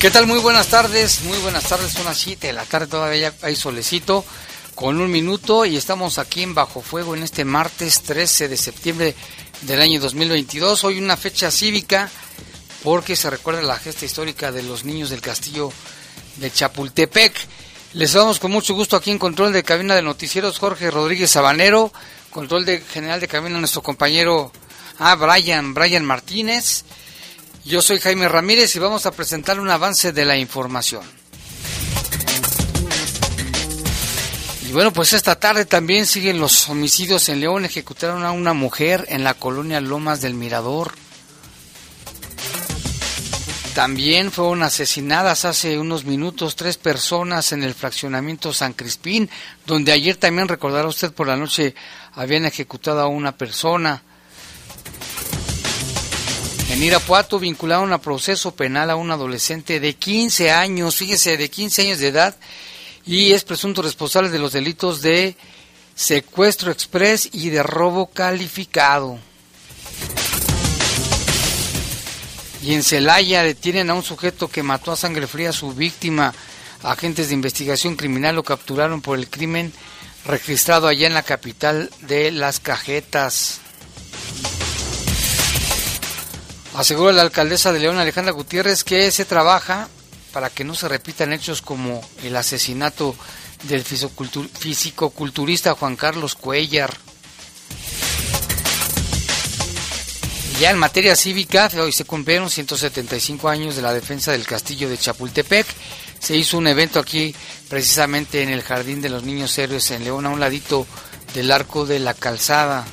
¿Qué tal? Muy buenas tardes, muy buenas tardes, son las 7 de la tarde, todavía hay solecito con un minuto y estamos aquí en Bajo Fuego en este martes 13 de septiembre del año 2022. Hoy una fecha cívica porque se recuerda la gesta histórica de los niños del castillo de Chapultepec. Les damos con mucho gusto aquí en control de cabina de noticieros Jorge Rodríguez Sabanero, control de general de cabina nuestro compañero ah, Brian, Brian Martínez. Yo soy Jaime Ramírez y vamos a presentar un avance de la información. Y bueno, pues esta tarde también siguen los homicidios en León. Ejecutaron a una mujer en la colonia Lomas del Mirador. También fueron asesinadas hace unos minutos tres personas en el fraccionamiento San Crispín, donde ayer también recordará usted por la noche habían ejecutado a una persona. En Irapuato vincularon a proceso penal a un adolescente de 15 años, fíjese, de 15 años de edad, y es presunto responsable de los delitos de secuestro express y de robo calificado. Y en Celaya detienen a un sujeto que mató a sangre fría a su víctima. Agentes de investigación criminal lo capturaron por el crimen registrado allá en la capital de Las Cajetas. Asegura la alcaldesa de León, Alejandra Gutiérrez, que se trabaja para que no se repitan hechos como el asesinato del fisicoculturista Juan Carlos Cuellar. Ya en materia cívica, hoy se cumplieron 175 años de la defensa del castillo de Chapultepec. Se hizo un evento aquí precisamente en el Jardín de los Niños Héroes en León, a un ladito del Arco de la Calzada.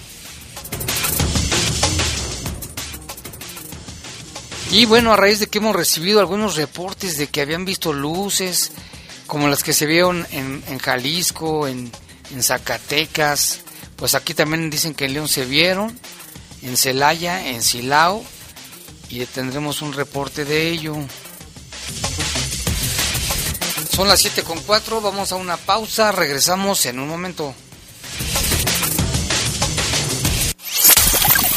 Y bueno, a raíz de que hemos recibido algunos reportes de que habían visto luces, como las que se vieron en, Jalisco, en, Zacatecas, pues aquí también dicen que en León se vieron, en Celaya, en Silao, y tendremos un reporte de ello. Son las 7 con 4, vamos a una pausa, regresamos en un momento.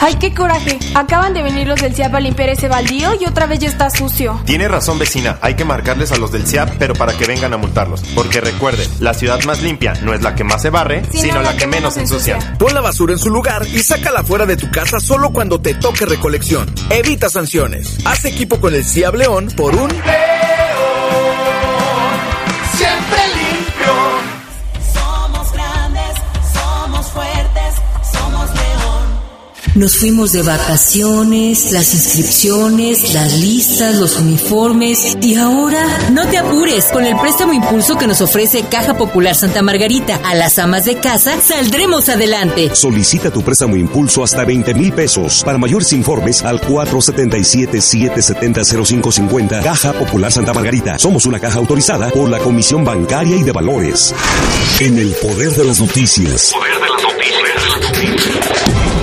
¡Ay, qué coraje! Acaban de venir los del CIAP a limpiar ese baldío y otra vez ya está sucio. Tiene razón, vecina. Hay que marcarles a los del CIAP, pero para que vengan a multarlos. Porque recuerden, la ciudad más limpia no es la que más se barre, sino, la, que, menos ensucia. Pon la basura en su lugar y sácala fuera de tu casa solo cuando te toque recolección. Evita sanciones. Haz equipo con el CIAP León por un... Nos fuimos de vacaciones, las inscripciones, las listas, los uniformes y ahora no te apures con el préstamo impulso que nos ofrece Caja Popular Santa Margarita. A las amas de casa saldremos adelante. Solicita tu préstamo impulso hasta 20 mil pesos. Para mayores informes al 477-770-0550 Caja Popular Santa Margarita. Somos una caja autorizada por la Comisión Bancaria y de Valores. En el poder de las noticias. Poder de las noticias.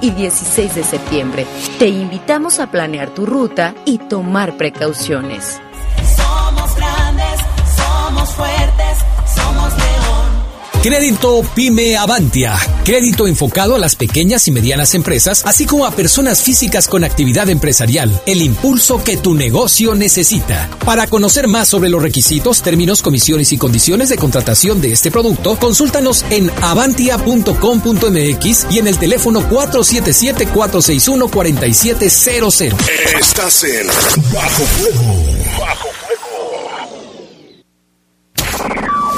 y 16 de septiembre. Te invitamos a planear tu ruta y tomar precauciones. Somos grandes, somos fuertes, somos león. Crédito Pyme Avantia. Crédito enfocado a las pequeñas y medianas empresas, así como a personas físicas con actividad empresarial. El impulso que tu negocio necesita. Para conocer más sobre los requisitos, términos, comisiones y condiciones de contratación de este producto, consúltanos en avantia.com.mx y en el teléfono 477-461-4700. Estás en Bajo Fuego. Bajo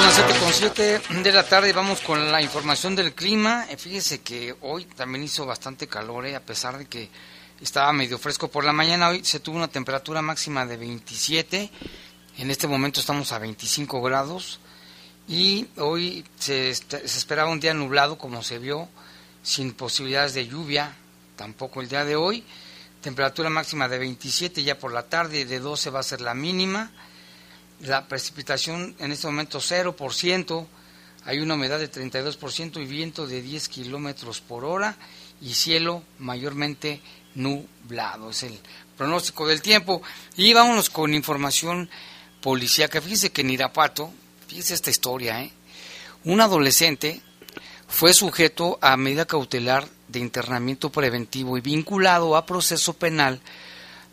Son las 7 con 7 de la tarde, vamos con la información del clima. Eh, Fíjese que hoy también hizo bastante calor, eh, a pesar de que estaba medio fresco por la mañana. Hoy se tuvo una temperatura máxima de 27, en este momento estamos a 25 grados y hoy se, est- se esperaba un día nublado como se vio, sin posibilidades de lluvia, tampoco el día de hoy. Temperatura máxima de 27 ya por la tarde, de 12 va a ser la mínima. La precipitación en este momento 0%, hay una humedad de 32% y viento de 10 kilómetros por hora y cielo mayormente nublado. Es el pronóstico del tiempo. Y vámonos con información policíaca. Fíjese que en Irapuato, fíjese esta historia, ¿eh? un adolescente fue sujeto a medida cautelar de internamiento preventivo y vinculado a proceso penal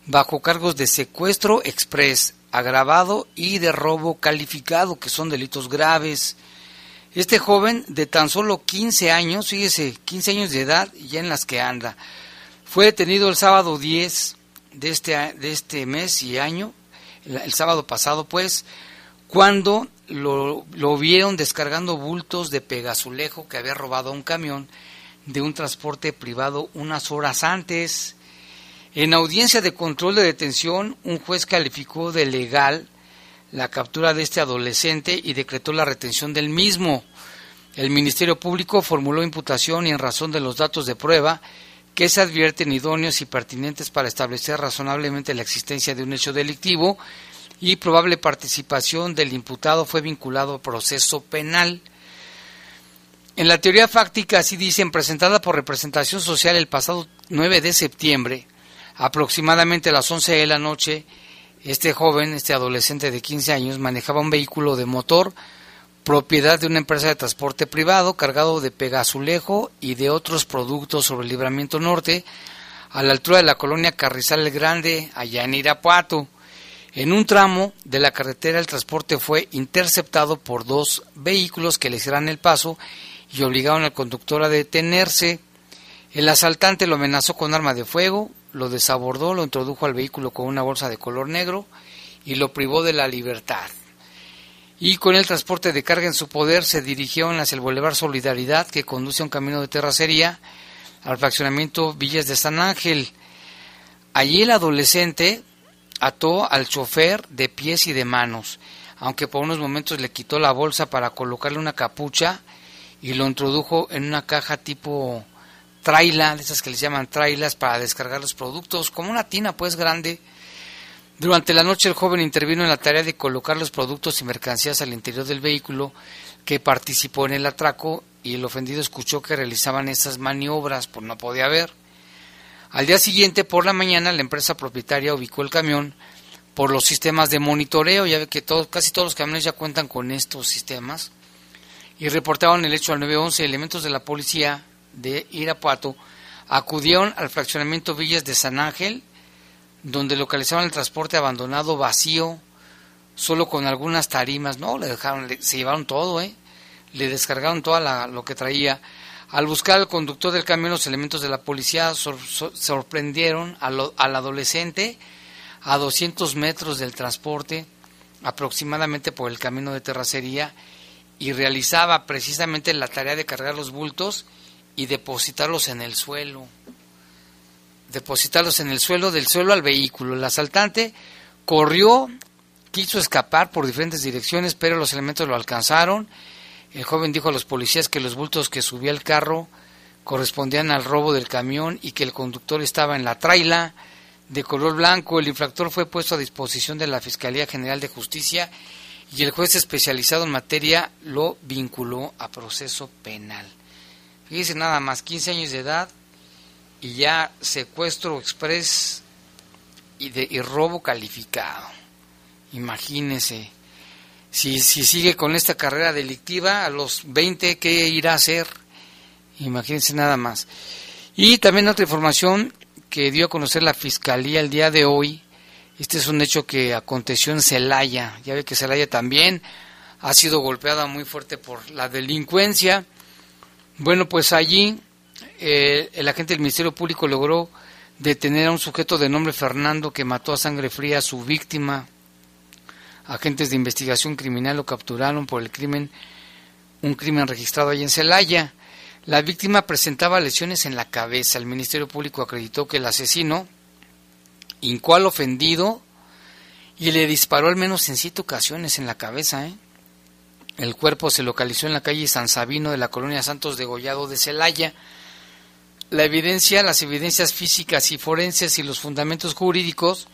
bajo cargos de secuestro express, agravado y de robo calificado, que son delitos graves. Este joven de tan solo 15 años, fíjese, 15 años de edad ya en las que anda, fue detenido el sábado 10 de este, de este mes y año, el, sábado pasado pues, cuando lo, lo vieron descargando bultos de pegazulejo que había robado a un camión de un transporte privado unas horas antes. En audiencia de control de detención, un juez calificó de legal la captura de este adolescente y decretó la retención del mismo. El Ministerio Público formuló imputación y en razón de los datos de prueba que se advierten idóneos y pertinentes para establecer razonablemente la existencia de un hecho delictivo y probable participación del imputado fue vinculado a proceso penal. En la teoría fáctica, así dicen, presentada por representación social el pasado 9 de septiembre, aproximadamente a las 11 de la noche, este joven, este adolescente de 15 años, manejaba un vehículo de motor propiedad de una empresa de transporte privado cargado de pegazulejo y de otros productos sobre el libramiento norte a la altura de la colonia Carrizal el Grande, allá en Irapuato. En un tramo de la carretera el transporte fue interceptado por dos vehículos que le cerraron el paso y obligaron al conductor a detenerse. El asaltante lo amenazó con arma de fuego, lo desabordó, lo introdujo al vehículo con una bolsa de color negro y lo privó de la libertad. Y con el transporte de carga en su poder se dirigieron hacia el Boulevard Solidaridad que conduce a un camino de terracería al fraccionamiento Villas de San Ángel. Allí el adolescente ató al chofer de pies y de manos, aunque por unos momentos le quitó la bolsa para colocarle una capucha y lo introdujo en una caja tipo traila, de esas que les llaman trailas para descargar los productos, como una tina pues grande. Durante la noche el joven intervino en la tarea de colocar los productos y mercancías al interior del vehículo que participó en el atraco y el ofendido escuchó que realizaban esas maniobras, pues no podía ver. Al día siguiente, por la mañana, la empresa propietaria ubicó el camión por los sistemas de monitoreo, ya ve que todos, casi todos los camiones ya cuentan con estos sistemas, y reportaron el hecho al 911, elementos de la policía de Irapuato acudieron al fraccionamiento Villas de San Ángel, donde localizaron el transporte abandonado vacío, solo con algunas tarimas, no, le dejaron, se llevaron todo, ¿eh? le descargaron todo lo que traía. Al buscar al conductor del camión, los elementos de la policía sorprendieron al, al adolescente a 200 metros del transporte, aproximadamente por el camino de terracería, y realizaba precisamente la tarea de cargar los bultos y depositarlos en el suelo. Depositarlos en el suelo, del suelo al vehículo. El asaltante corrió, quiso escapar por diferentes direcciones, pero los elementos lo alcanzaron. El joven dijo a los policías que los bultos que subía el carro correspondían al robo del camión y que el conductor estaba en la traila de color blanco. El infractor fue puesto a disposición de la Fiscalía General de Justicia y el juez especializado en materia lo vinculó a proceso penal. Fíjese nada más, 15 años de edad y ya secuestro express y, de, y robo calificado. Imagínese, si, si sigue con esta carrera delictiva, a los 20, ¿qué irá a hacer? Imagínense nada más. Y también otra información que dio a conocer la Fiscalía el día de hoy. Este es un hecho que aconteció en Celaya. Ya ve que Celaya también ha sido golpeada muy fuerte por la delincuencia. Bueno, pues allí eh, el agente del Ministerio Público logró detener a un sujeto de nombre Fernando que mató a sangre fría a su víctima. Agentes de investigación criminal lo capturaron por el crimen, un crimen registrado allí en Celaya. La víctima presentaba lesiones en la cabeza. El Ministerio Público acreditó que el asesino hincó al ofendido y le disparó al menos en siete ocasiones en la cabeza. ¿eh? El cuerpo se localizó en la calle San Sabino de la colonia Santos de Gollado de Celaya. La evidencia, las evidencias físicas y forenses y los fundamentos jurídicos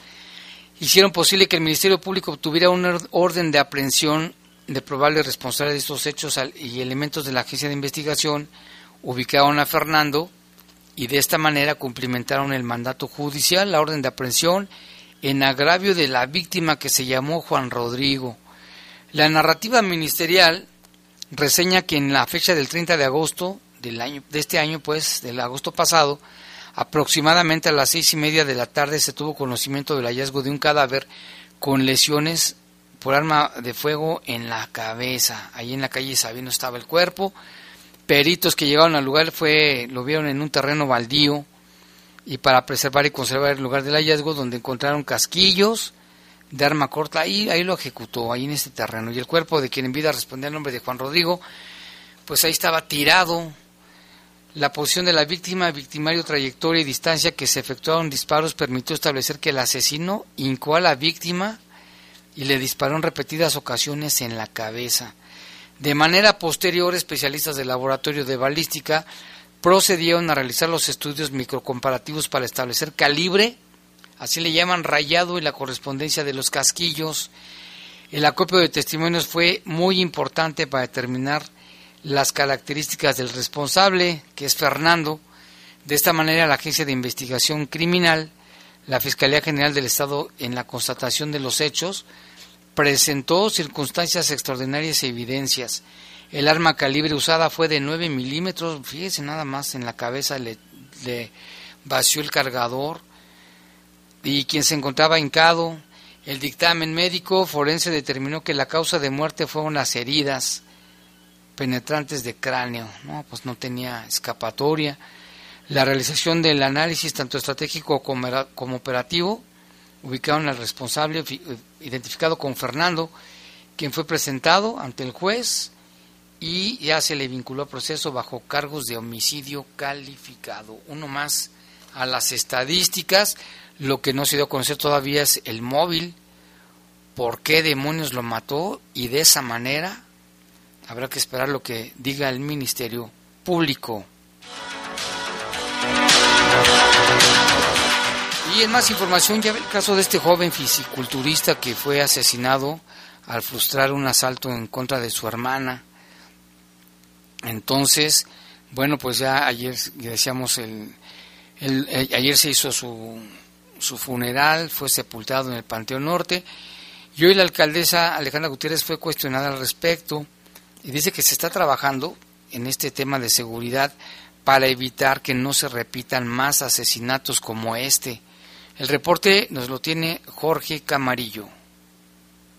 hicieron posible que el Ministerio Público obtuviera un orden de aprehensión de probables responsables de estos hechos y elementos de la agencia de investigación ubicaron a Fernando y de esta manera cumplimentaron el mandato judicial, la orden de aprehensión en agravio de la víctima que se llamó Juan Rodrigo. La narrativa ministerial reseña que en la fecha del 30 de agosto del año, de este año, pues, del agosto pasado, aproximadamente a las seis y media de la tarde se tuvo conocimiento del hallazgo de un cadáver con lesiones por arma de fuego en la cabeza. Ahí en la calle Sabino estaba el cuerpo. Peritos que llegaron al lugar fue, lo vieron en un terreno baldío y para preservar y conservar el lugar del hallazgo donde encontraron casquillos, de arma corta, ahí, ahí lo ejecutó, ahí en este terreno. Y el cuerpo de quien en vida respondía al nombre de Juan Rodrigo, pues ahí estaba tirado. La posición de la víctima, victimario, trayectoria y distancia que se efectuaron disparos permitió establecer que el asesino hincó a la víctima y le disparó en repetidas ocasiones en la cabeza. De manera posterior, especialistas del laboratorio de balística procedieron a realizar los estudios microcomparativos para establecer calibre así le llaman rayado y la correspondencia de los casquillos. El acopio de testimonios fue muy importante para determinar las características del responsable, que es Fernando. De esta manera, la Agencia de Investigación Criminal, la Fiscalía General del Estado, en la constatación de los hechos, presentó circunstancias extraordinarias y evidencias. El arma calibre usada fue de 9 milímetros, fíjese nada más, en la cabeza le, le vació el cargador, y quien se encontraba hincado. El dictamen médico forense determinó que la causa de muerte fueron las heridas penetrantes de cráneo. No, pues no tenía escapatoria. La realización del análisis tanto estratégico como, operativo ubicaron al responsable eh, identificado con Fernando, quien fue presentado ante el juez y ya se le vinculó a proceso bajo cargos de homicidio calificado. Uno más a las estadísticas. Lo que no se dio a conocer todavía es el móvil, por qué demonios lo mató y de esa manera habrá que esperar lo que diga el Ministerio Público. Y en más información, ya ve el caso de este joven fisiculturista que fue asesinado al frustrar un asalto en contra de su hermana. Entonces, bueno, pues ya ayer decíamos el, el ayer se hizo su su funeral, fue sepultado en el Panteón Norte y hoy la alcaldesa Alejandra Gutiérrez fue cuestionada al respecto y dice que se está trabajando en este tema de seguridad para evitar que no se repitan más asesinatos como este. El reporte nos lo tiene Jorge Camarillo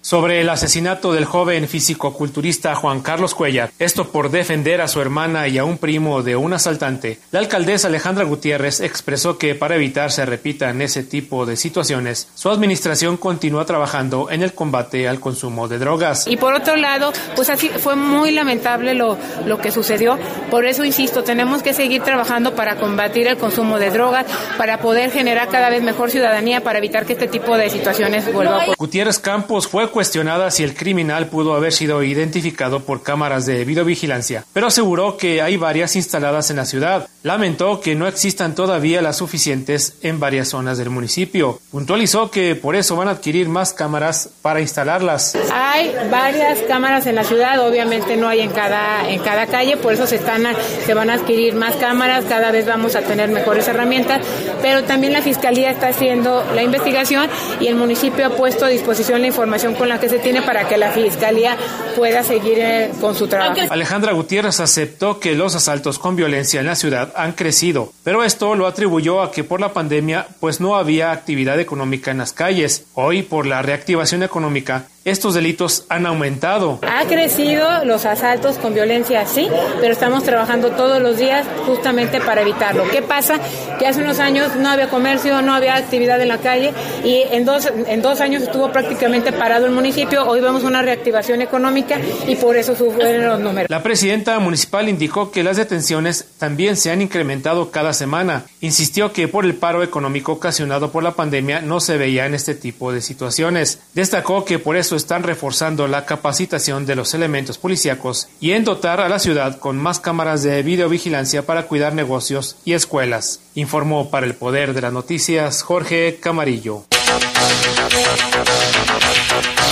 sobre el asesinato del joven físico-culturista Juan Carlos Cuellar, esto por defender a su hermana y a un primo de un asaltante. La alcaldesa Alejandra Gutiérrez expresó que para evitar se repitan ese tipo de situaciones, su administración continúa trabajando en el combate al consumo de drogas. Y por otro lado, pues así fue muy lamentable lo, lo que sucedió, por eso insisto, tenemos que seguir trabajando para combatir el consumo de drogas, para poder generar cada vez mejor ciudadanía, para evitar que este tipo de situaciones vuelva a ocurrir. Gutiérrez Campos fue cuestionada si el criminal pudo haber sido identificado por cámaras de videovigilancia, pero aseguró que hay varias instaladas en la ciudad. Lamentó que no existan todavía las suficientes en varias zonas del municipio. Puntualizó que por eso van a adquirir más cámaras para instalarlas. Hay varias cámaras en la ciudad, obviamente no hay en cada en cada calle, por eso se están se van a adquirir más cámaras, cada vez vamos a tener mejores herramientas, pero también la fiscalía está haciendo la investigación y el municipio ha puesto a disposición la información la que se tiene para que la Fiscalía pueda seguir eh, con su trabajo. Alejandra Gutiérrez aceptó que los asaltos con violencia en la ciudad han crecido, pero esto lo atribuyó a que por la pandemia pues no había actividad económica en las calles. Hoy, por la reactivación económica, estos delitos han aumentado. Ha crecido los asaltos con violencia, sí, pero estamos trabajando todos los días justamente para evitarlo. ¿Qué pasa? Que hace unos años no había comercio, no había actividad en la calle y en dos, en dos años estuvo prácticamente parado el municipio. Hoy vemos una reactivación económica y por eso suben los números. La presidenta municipal indicó que las detenciones también se han incrementado cada semana. Insistió que por el paro económico ocasionado por la pandemia no se veía en este tipo de situaciones. Destacó que por eso están reforzando la capacitación de los elementos policíacos y en dotar a la ciudad con más cámaras de videovigilancia para cuidar negocios y escuelas. Informó para el Poder de las Noticias Jorge Camarillo.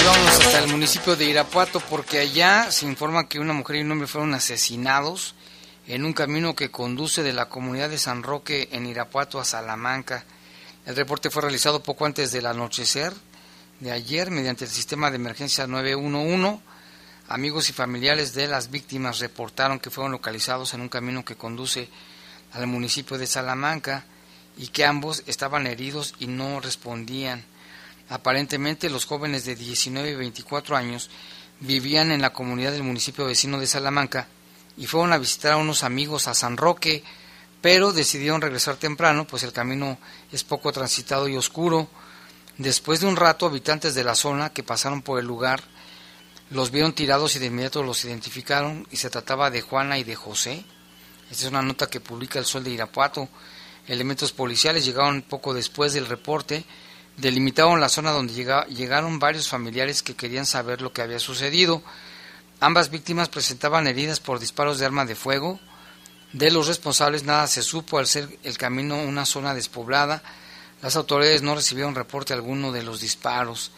Y vamos hasta el municipio de Irapuato porque allá se informa que una mujer y un hombre fueron asesinados en un camino que conduce de la comunidad de San Roque en Irapuato a Salamanca. El reporte fue realizado poco antes del anochecer de ayer mediante el sistema de emergencia 911. Amigos y familiares de las víctimas reportaron que fueron localizados en un camino que conduce al municipio de Salamanca y que ambos estaban heridos y no respondían. Aparentemente los jóvenes de 19 y 24 años vivían en la comunidad del municipio vecino de Salamanca y fueron a visitar a unos amigos a San Roque, pero decidieron regresar temprano, pues el camino es poco transitado y oscuro. Después de un rato, habitantes de la zona que pasaron por el lugar los vieron tirados y de inmediato los identificaron y se trataba de Juana y de José. Esta es una nota que publica el Sol de Irapuato. Elementos policiales llegaron poco después del reporte, delimitaron la zona donde llegaron varios familiares que querían saber lo que había sucedido. Ambas víctimas presentaban heridas por disparos de arma de fuego. De los responsables nada se supo al ser el camino una zona despoblada las autoridades no recibieron reporte alguno de los disparos.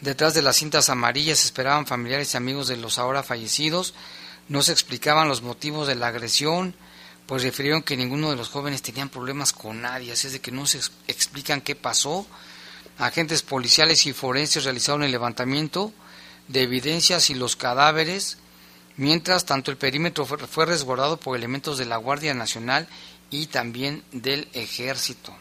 Detrás de las cintas amarillas esperaban familiares y amigos de los ahora fallecidos. No se explicaban los motivos de la agresión, pues refirieron que ninguno de los jóvenes tenían problemas con nadie, así es de que no se explican qué pasó. Agentes policiales y forenses realizaron el levantamiento de evidencias y los cadáveres, mientras tanto el perímetro fue resguardado por elementos de la Guardia Nacional y también del Ejército.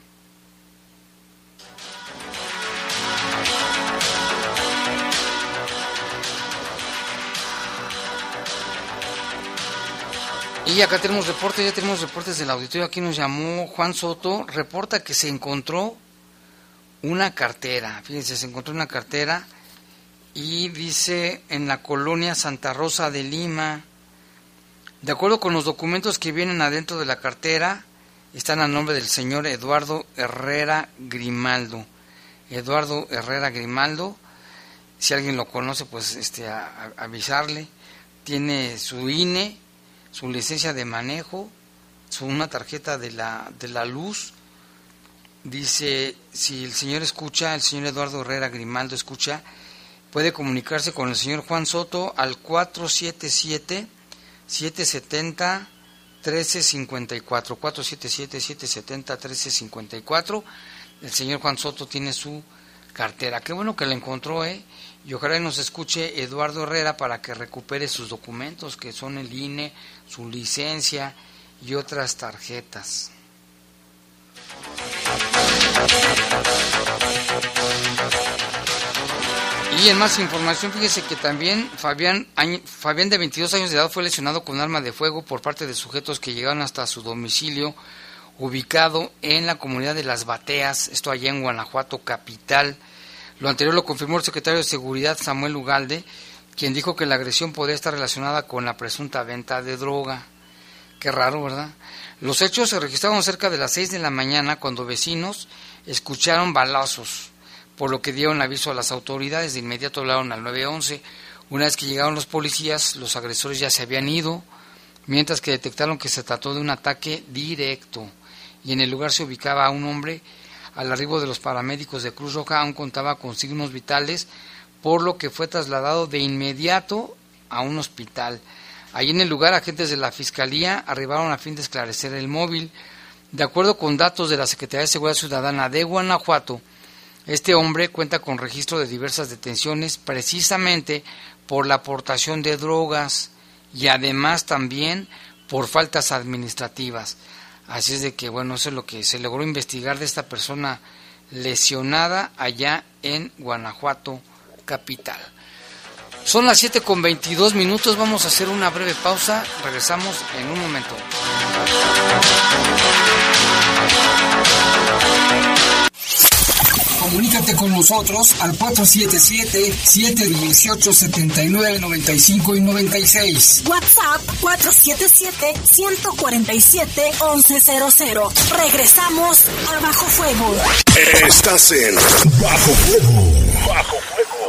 Y acá tenemos reportes, ya tenemos reportes del auditorio. Aquí nos llamó Juan Soto, reporta que se encontró una cartera. Fíjense, se encontró una cartera y dice en la colonia Santa Rosa de Lima. De acuerdo con los documentos que vienen adentro de la cartera, están a nombre del señor Eduardo Herrera Grimaldo. Eduardo Herrera Grimaldo, si alguien lo conoce, pues este, avisarle. Tiene su INE su licencia de manejo, su, una tarjeta de la, de la luz. Dice, si el señor escucha, el señor Eduardo Herrera Grimaldo escucha, puede comunicarse con el señor Juan Soto al 477 770 1354 477 770 1354 el señor Juan Soto tiene su cartera. Qué bueno que la encontró, ¿eh? Y ojalá nos escuche Eduardo Herrera para que recupere sus documentos, que son el INE, su licencia y otras tarjetas. Y en más información, fíjese que también Fabián, Fabián de 22 años de edad fue lesionado con arma de fuego por parte de sujetos que llegaron hasta su domicilio ubicado en la comunidad de Las Bateas, esto allá en Guanajuato capital. Lo anterior lo confirmó el secretario de Seguridad Samuel Ugalde, quien dijo que la agresión podría estar relacionada con la presunta venta de droga. Qué raro, ¿verdad? Los hechos se registraron cerca de las 6 de la mañana cuando vecinos escucharon balazos, por lo que dieron aviso a las autoridades. De inmediato hablaron al 911. Una vez que llegaron los policías, los agresores ya se habían ido, mientras que detectaron que se trató de un ataque directo y en el lugar se ubicaba un hombre. Al arribo de los paramédicos de Cruz Roja aún contaba con signos vitales, por lo que fue trasladado de inmediato a un hospital. Allí en el lugar, agentes de la Fiscalía arribaron a fin de esclarecer el móvil. De acuerdo con datos de la Secretaría de Seguridad Ciudadana de Guanajuato, este hombre cuenta con registro de diversas detenciones precisamente por la aportación de drogas y además también por faltas administrativas. Así es de que, bueno, eso es lo que se logró investigar de esta persona lesionada allá en Guanajuato capital. Son las 7 con 22 minutos, vamos a hacer una breve pausa, regresamos en un momento. Comunícate con nosotros al 477-718-7995 y 96. WhatsApp 477-147-1100. Regresamos a Bajo Fuego. Estás en Bajo Fuego. Bajo Fuego.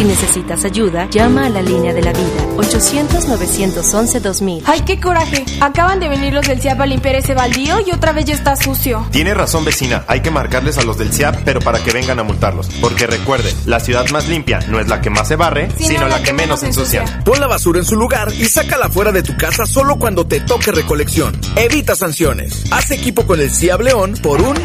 Si necesitas ayuda, llama a la línea de la vida 800-911-2000. ¡Ay, qué coraje! Acaban de venir los del CIAP a limpiar ese baldío y otra vez ya está sucio. Tiene razón, vecina. Hay que marcarles a los del CIAP, pero para que vengan a multarlos. Porque recuerde, la ciudad más limpia no es la que más se barre, sino, la, que, menos ensucia. Pon la basura en su lugar y sácala fuera de tu casa solo cuando te toque recolección. Evita sanciones. Haz equipo con el CIAP León por un...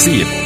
Brasil.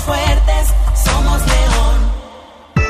Fuertes.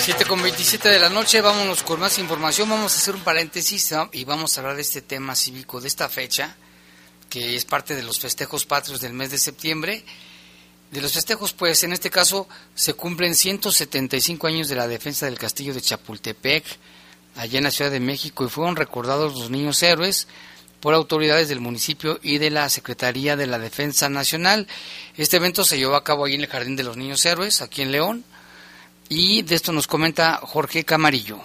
7 con 27 de la noche, vámonos con más información. Vamos a hacer un paréntesis y vamos a hablar de este tema cívico, de esta fecha, que es parte de los festejos patrios del mes de septiembre. De los festejos, pues en este caso se cumplen 175 años de la defensa del castillo de Chapultepec, allá en la Ciudad de México, y fueron recordados los niños héroes por autoridades del municipio y de la Secretaría de la Defensa Nacional. Este evento se llevó a cabo ahí en el Jardín de los Niños Héroes, aquí en León. Y de esto nos comenta Jorge Camarillo.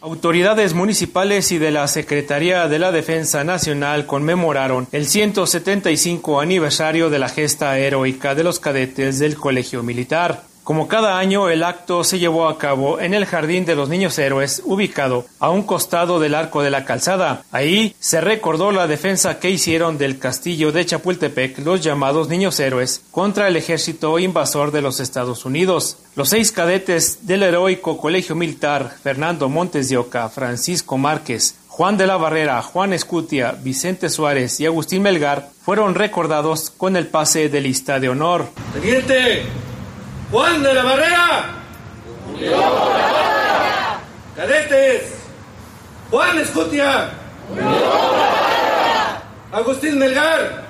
Autoridades municipales y de la Secretaría de la Defensa Nacional conmemoraron el 175 aniversario de la gesta heroica de los cadetes del Colegio Militar. Como cada año, el acto se llevó a cabo en el Jardín de los Niños Héroes, ubicado a un costado del Arco de la Calzada. Ahí se recordó la defensa que hicieron del castillo de Chapultepec los llamados Niños Héroes contra el ejército invasor de los Estados Unidos. Los seis cadetes del heroico Colegio Militar, Fernando Montes de Oca, Francisco Márquez, Juan de la Barrera, Juan Escutia, Vicente Suárez y Agustín Melgar fueron recordados con el pase de lista de honor. Juan de la Barrera. Cadetes. Juan Escutia. Agustín Melgar.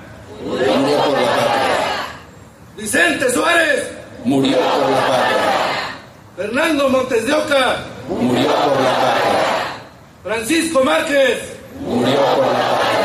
Vicente Suárez. Murió por la patria. Fernando Montes de Oca. Murió por la patria. Francisco Márquez. Murió por la patria.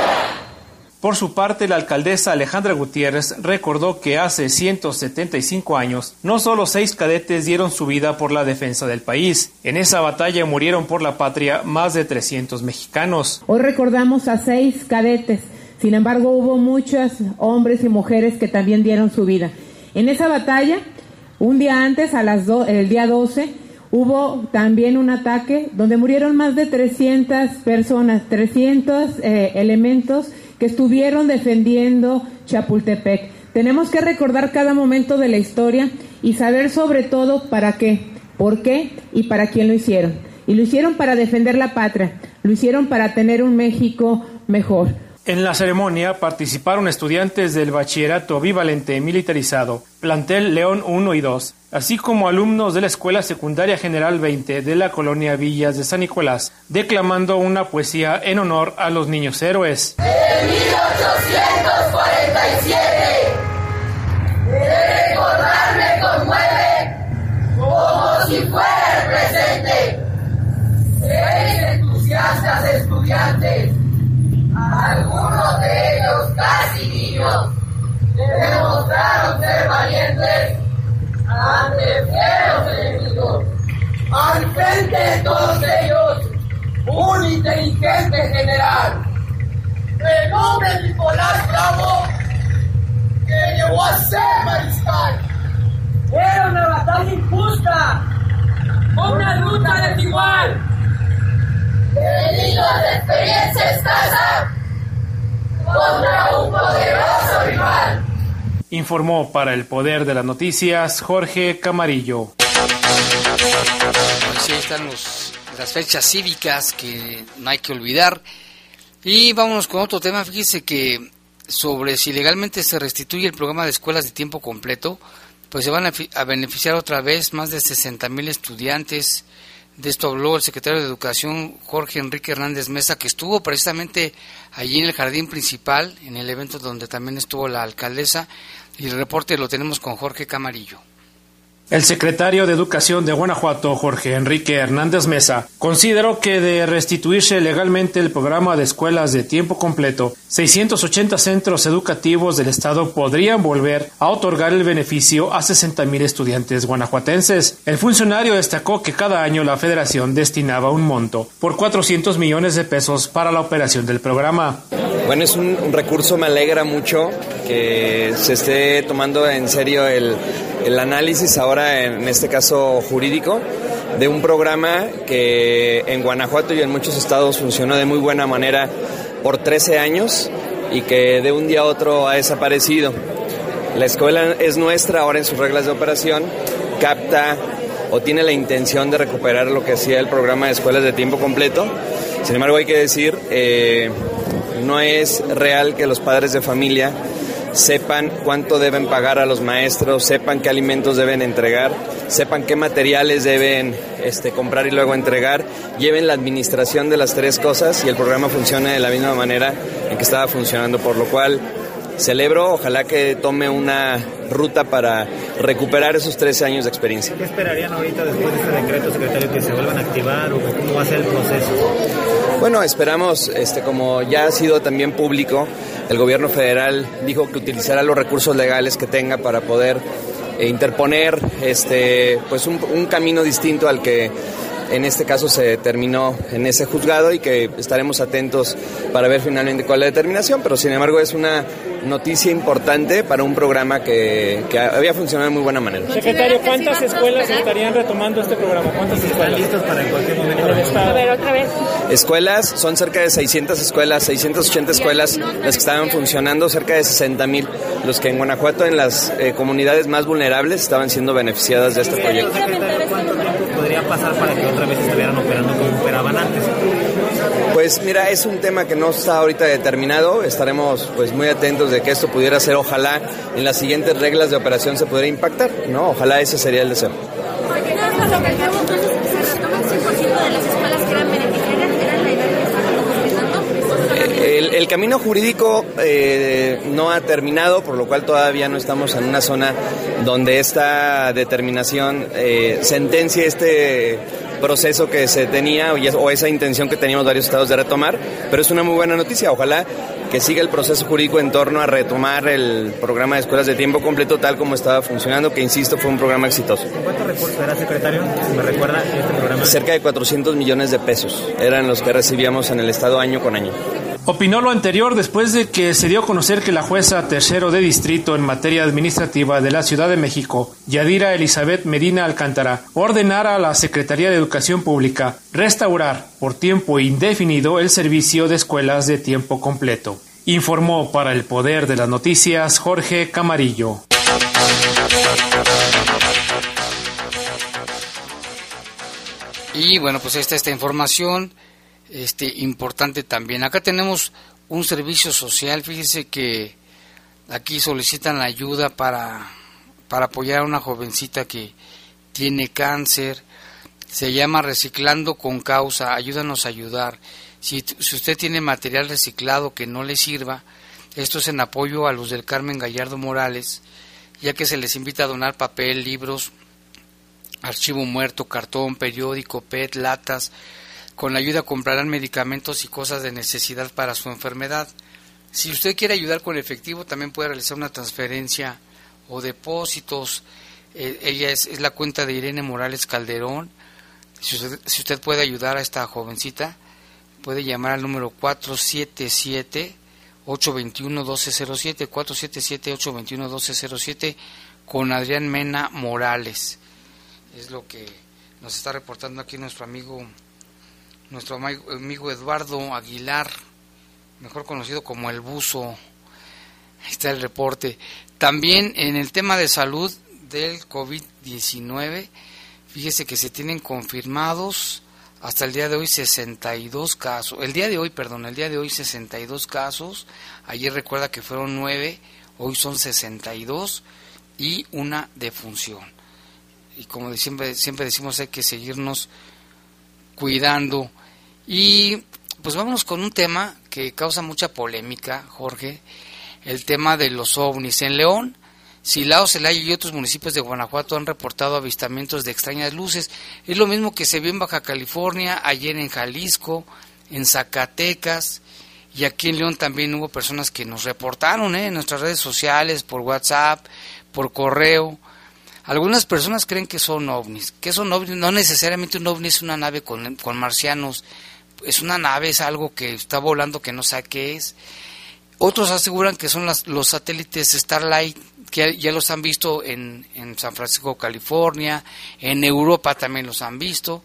Por su parte, la alcaldesa Alejandra Gutiérrez recordó que hace 175 años, no solo seis cadetes dieron su vida por la defensa del país. En esa batalla murieron por la patria más de 300 mexicanos. Hoy recordamos a seis cadetes. Sin embargo, hubo muchos hombres y mujeres que también dieron su vida. En esa batalla, un día antes, a las el día 12, hubo también un ataque donde murieron más de 300 personas, 300 eh, elementos que estuvieron defendiendo Chapultepec. Tenemos que recordar cada momento de la historia y saber sobre todo para qué, por qué y para quién lo hicieron. Y lo hicieron para defender la patria, lo hicieron para tener un México mejor. En la ceremonia participaron estudiantes del bachillerato bivalente militarizado, plantel León 1 y 2, así como alumnos de la Escuela Secundaria General 20 de la colonia Villas de San Nicolás, declamando una poesía en honor a los niños héroes. 1847. De recordar me conmueve como si fuera el presente. Entusiastas estudiantes, de ellos casi niños, demostraron ser valientes ante fieros enemigos. Al frente de todos ellos, un inteligente general. ¡Renuncio! joven Nicolás Bravo, que llegó a ser mariscal. Era una batalla injusta, una lucha desigual. Hilo de experiencia escasa contra un poderoso rival. Informó para el Poder de las Noticias Jorge Camarillo. Pues ahí están los, las fechas cívicas que no hay que olvidar. Y vámonos con otro tema. Fíjese que sobre si legalmente se restituye el programa de escuelas de tiempo completo, pues se van a, a beneficiar otra vez más de 60 mil estudiantes. De esto habló el secretario de Educación Jorge Enrique Hernández Mesa, que estuvo precisamente allí en el jardín principal, en el evento donde también estuvo la alcaldesa, y el reporte lo tenemos con Jorge Camarillo. El secretario de Educación de Guanajuato, Jorge Enrique Hernández Mesa, consideró que de restituirse legalmente el programa de escuelas de tiempo completo, 680 centros educativos del Estado podrían volver a otorgar el beneficio a 60.000 estudiantes guanajuatenses. El funcionario destacó que cada año la federación destinaba un monto por 400 millones de pesos para la operación del programa. Bueno, es un, recurso, me alegra mucho que se esté tomando en serio el, el análisis ahora, en este caso jurídico, de un programa que en Guanajuato y en muchos estados funcionó de muy buena manera por 13 años y que de un día a otro ha desaparecido. La escuela es nuestra ahora en sus reglas de operación, capta o tiene la intención de recuperar lo que hacía el programa de escuelas de tiempo completo. Sin embargo, hay que decir, eh, no es real que los padres de familia sepan cuánto deben pagar a los maestros, sepan qué alimentos deben entregar, sepan qué materiales deben este, comprar y luego entregar, lleven la administración de las tres cosas y el programa funcione de la misma manera en que estaba funcionando, por lo cual celebro, ojalá que tome una ruta para recuperar esos 13 años de experiencia. ¿Qué esperarían ahorita después de este decreto, secretario, que se vuelvan a activar o cómo va a ser el proceso? Bueno, esperamos, este, como ya ha sido también público, el gobierno federal dijo que utilizará los recursos legales que tenga para poder eh, interponer este, pues un, un camino distinto al que en este caso se terminó en ese juzgado y que estaremos atentos para ver finalmente cuál es la determinación, pero sin embargo es una noticia importante para un programa que, que había funcionado de muy buena manera. Secretario, ¿cuántas escuelas estarían retomando este programa? ¿Cuántas escuelas? listos para en cualquier momento? A ver, otra vez. Escuelas, son cerca de 600 escuelas, 680 escuelas las que estaban funcionando, cerca de 60 mil, los que en Guanajuato, en las eh, comunidades más vulnerables, estaban siendo beneficiadas de este proyecto. ¿Cuánto tiempo podría pasar para que otra vez estuvieran operando como operaban antes? Pues mira, es un tema que no está ahorita determinado, estaremos pues muy atentos de que esto pudiera ser, ojalá en las siguientes reglas de operación se pudiera impactar, ¿no? Ojalá ese sería el deseo. El, camino jurídico eh, no ha terminado, por lo cual todavía no estamos en una zona donde esta determinación eh, sentencia este proceso que se tenía o, esa intención que teníamos varios estados de retomar, pero es una muy buena noticia. Ojalá que siga el proceso jurídico en torno a retomar el programa de escuelas de tiempo completo tal como estaba funcionando, que insisto fue un programa exitoso. ¿Cuántos recursos era, secretario? Me recuerda este programa. Cerca de 400 millones de pesos eran los que recibíamos en el estado año con año. Opinó lo anterior después de que se dio a conocer que la jueza tercero de distrito en materia administrativa de la Ciudad de México, Yadira Elizabeth Medina Alcántara, ordenara a la Secretaría de Educación Pública restaurar por tiempo indefinido el servicio de escuelas de tiempo completo. Informó para el Poder de las Noticias Jorge Camarillo. Y bueno, pues está esta información este, importante también. Acá tenemos un servicio social, fíjese que aquí solicitan ayuda para, para apoyar a una jovencita que tiene cáncer. Se llama Reciclando con Causa, ayúdanos a ayudar. Si, si usted tiene material reciclado que no le sirva, esto es en apoyo a los del Carmen Gallardo Morales, ya que se les invita a donar papel, libros, archivo muerto, cartón, periódico, PET, latas. Con la ayuda comprarán medicamentos y cosas de necesidad para su enfermedad. Si usted quiere ayudar con efectivo, también puede realizar una transferencia o depósitos. Eh, ella es, es la cuenta de Irene Morales Calderón. Si usted, si usted puede ayudar a esta jovencita, puede llamar al número 477 821-1207, 477-821-1207 con Adrián Mena Morales. Es lo que nos está reportando aquí nuestro amigo, nuestro amigo Eduardo Aguilar, mejor conocido como el buzo. Ahí está el reporte. También en el tema de salud del COVID-19, fíjese que se tienen confirmados hasta el día de hoy 62 casos. El día de hoy, perdón, el día de hoy 62 casos. Ayer recuerda que fueron 9, hoy son 62 y una defunción. Y como siempre, siempre decimos, hay que seguirnos cuidando. Y pues vámonos con un tema que causa mucha polémica, Jorge, el tema de los ovnis. En León, Silao, Celaya y otros municipios de Guanajuato han reportado avistamientos de extrañas luces. Es lo mismo que se vio en Baja California, ayer en Jalisco, en Zacatecas y aquí en León también hubo personas que nos reportaron ¿eh? en nuestras redes sociales, por WhatsApp, por correo. Algunas personas creen que son ovnis. que son ovnis? No necesariamente un ovni es una nave con, con marcianos. Es una nave, es algo que está volando que no sabe qué es. Otros aseguran que son los satélites Starlight, que ya los han visto en, en, San Francisco, California, en Europa también los han visto.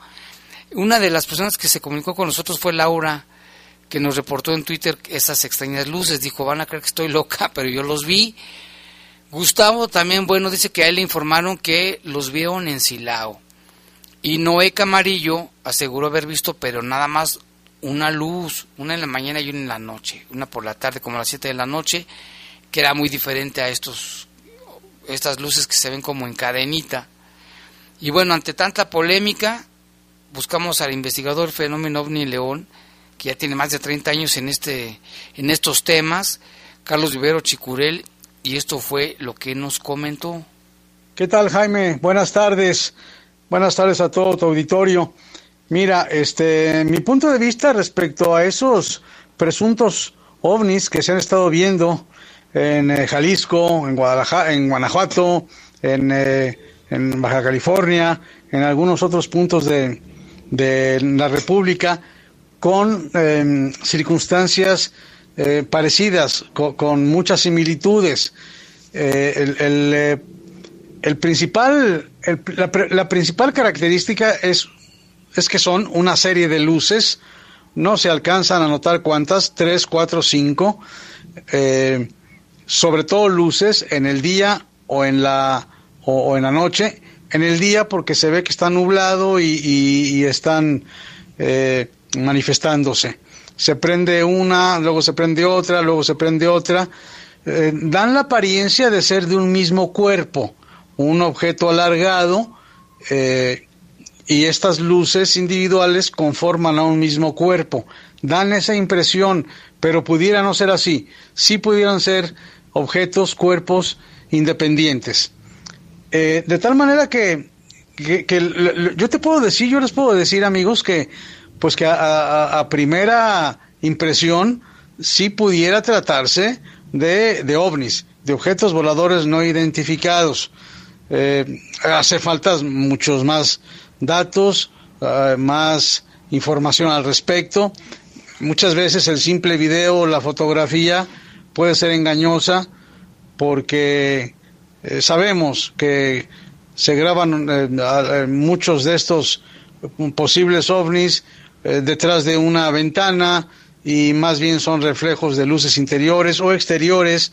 Una de las personas que se comunicó con nosotros fue Laura, que nos reportó en Twitter esas extrañas luces. Dijo, van a creer que estoy loca, pero yo los vi. Gustavo también, bueno, dice que a él le informaron que los vieron en Silao. Y Noé Camarillo aseguró haber visto, pero nada más una luz, una en la mañana y una en la noche, una por la tarde como a las 7 de la noche, que era muy diferente a estos estas luces que se ven como en cadenita. Y bueno, ante tanta polémica, buscamos al investigador fenómeno OVNI León, que ya tiene más de 30 años en este en estos temas, Carlos Vivero Chicurel, y esto fue lo que nos comentó. ¿Qué tal, Jaime? Buenas tardes. Buenas tardes a todo tu auditorio. Mira, este, mi punto de vista respecto a esos presuntos ovnis que se han estado viendo en eh, Jalisco, en Guadalajara, en Guanajuato, en, eh, Baja California, en algunos otros puntos de, de la República, con em, circunstancias eh, parecidas, con, muchas similitudes. el, el, el, principal, la, la principal característica es es que son una serie de luces, no se alcanzan a notar cuántas, tres, cuatro, cinco, eh, sobre todo luces en el día o en la, o, en la noche, en el día porque se ve que está nublado y, están eh, manifestándose. Se prende una, luego se prende otra, luego se prende otra. Eh, dan la apariencia de ser de un mismo cuerpo, un objeto alargado y estas luces individuales conforman a un mismo cuerpo. Dan esa impresión, pero pudiera no ser así. Sí pudieran ser objetos, cuerpos independientes. Eh, de tal manera que, yo te puedo decir, yo les puedo decir, amigos, que pues que a, primera impresión sí pudiera tratarse de, de, ovnis, de objetos voladores no identificados. Eh, hace falta muchos más datos, ah, más información al respecto. Muchas veces el simple video o la fotografía puede ser engañosa porque eh, sabemos que se graban eh, eh, muchos de estos posibles ovnis detrás de una ventana y más bien son reflejos de luces interiores o exteriores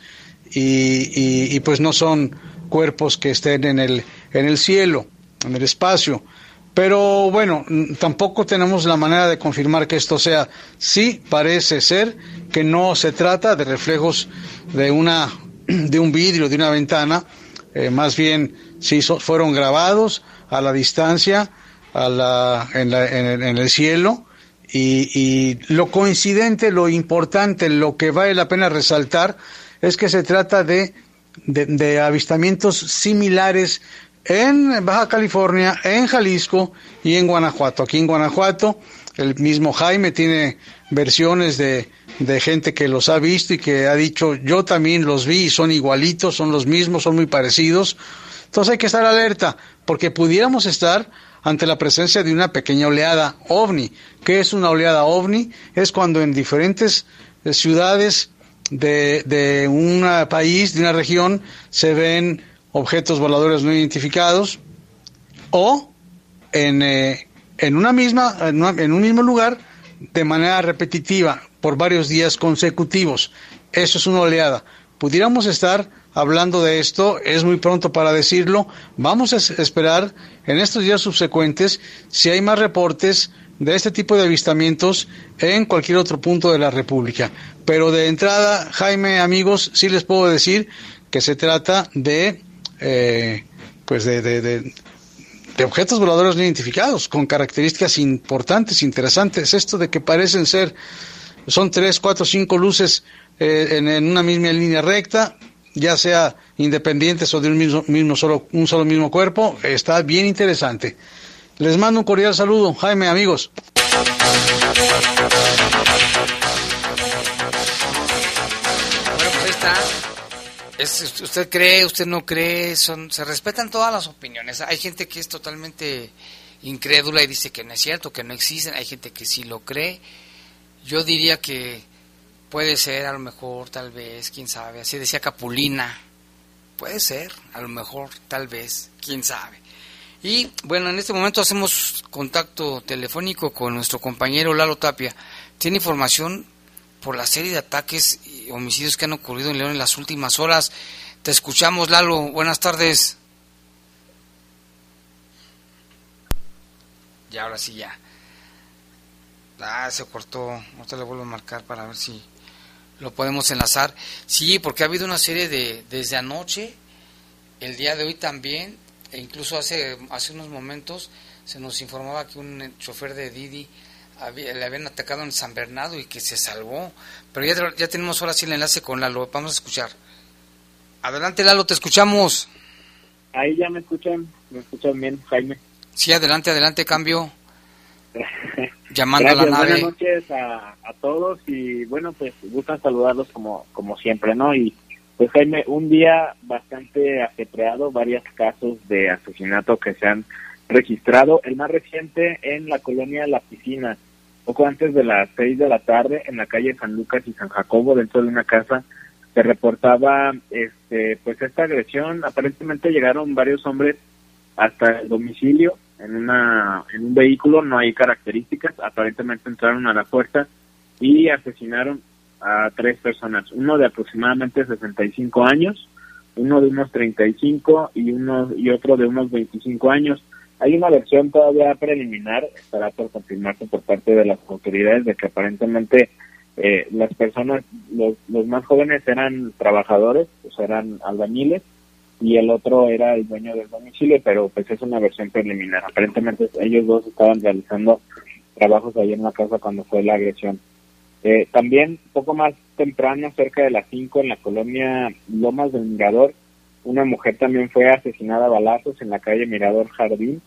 y, y pues no son cuerpos que estén en el, en el cielo, en el espacio. Pero bueno, tampoco tenemos la manera de confirmar que esto sea. Sí parece ser que no se trata de reflejos de una de un vidrio, de una ventana, eh, más bien sí fueron grabados a la distancia, a la, en, el, cielo, y, lo coincidente, lo importante, lo que vale la pena resaltar es que se trata de, de avistamientos similares en Baja California, en Jalisco y en Guanajuato. Aquí en Guanajuato, el mismo Jaime tiene versiones de, de, gente que los ha visto y que ha dicho, yo también los vi y son igualitos, son los mismos, son muy parecidos. Entonces hay que estar alerta, porque pudiéramos estar ante la presencia de una pequeña oleada ovni. ¿Qué es una oleada ovni? Es cuando en diferentes ciudades de, de un país, de una región, se ven objetos voladores no identificados o en, eh, en una misma en, una- en un mismo lugar de manera repetitiva por varios días consecutivos. Eso es una oleada. Pudiéramos estar hablando de esto, es muy pronto para decirlo. Vamos a es- esperar en estos días subsecuentes si hay más reportes de este tipo de avistamientos en cualquier otro punto de la República. Pero de entrada, Jaime, amigos, sí les puedo decir que se trata de, eh, pues de, de- de- objetos voladores no identificados, con características importantes, interesantes. Esto de que parecen ser, son tres, cuatro, cinco luces eh, en, en una misma línea recta, ya sea independientes o de un mismo, mismo solo, un solo mismo cuerpo, está bien interesante. Les mando un cordial saludo, Jaime, amigos. Bueno, pues ahí está. Usted cree, usted no cree, son, se respetan todas las opiniones. Hay gente que es totalmente incrédula y dice que no es cierto, que no existen. Hay gente que sí lo cree. Yo diría que puede ser, a lo mejor, tal vez, quién sabe. Así decía Capulina. Puede ser, a lo mejor, tal vez, quién sabe. Y bueno, en este momento hacemos contacto telefónico con nuestro compañero Lalo Tapia. Tiene información por la serie de ataques homicidios que han ocurrido en León en las últimas horas. Te escuchamos, Lalo. Buenas tardes. Ya, ahora sí, ya. Ah, se cortó. Ahorita le vuelvo a marcar para ver si lo podemos enlazar. Sí, porque ha habido una serie de, desde anoche, el día de hoy también, e incluso hace, hace unos momentos se nos informaba que un chofer de Didi había- le habían atacado en San Bernardo y que se salvó. Pero ya, ya tenemos ahora sí el enlace con Lalo. Vamos a escuchar. Adelante, Lalo, te escuchamos. Ahí ya me escuchan, me escuchan bien, Jaime. Sí, adelante, adelante, cambio. Llamando a la nave. Buenas noches a, a todos y bueno, pues gustan saludarlos como, como siempre, ¿no? Y pues Jaime, un día bastante ajetreado, varios casos de asesinato que se han registrado. El más reciente en la colonia La Piscina, poco antes de las seis de la tarde, en la calle San Lucas y San Jacobo, dentro de una casa, se reportaba este pues esta agresión. Aparentemente llegaron varios hombres hasta el domicilio en una en un vehículo no hay características aparentemente entraron a la puerta y asesinaron a tres personas uno de aproximadamente 65 años uno de unos 35 y uno y otro de unos 25 años hay una versión todavía preliminar estará por confirmarse por parte de las autoridades de que aparentemente eh, las personas los, más jóvenes eran trabajadores sea eran albañiles y el otro era el dueño del domicilio, pero pues es una versión preliminar. Aparentemente ellos dos estaban realizando trabajos ahí en la casa cuando fue la agresión. Eh, también, poco más temprano, cerca de las 5 en la colonia Lomas del Mirador, una mujer también fue asesinada a balazos en la calle Mirador Jardín,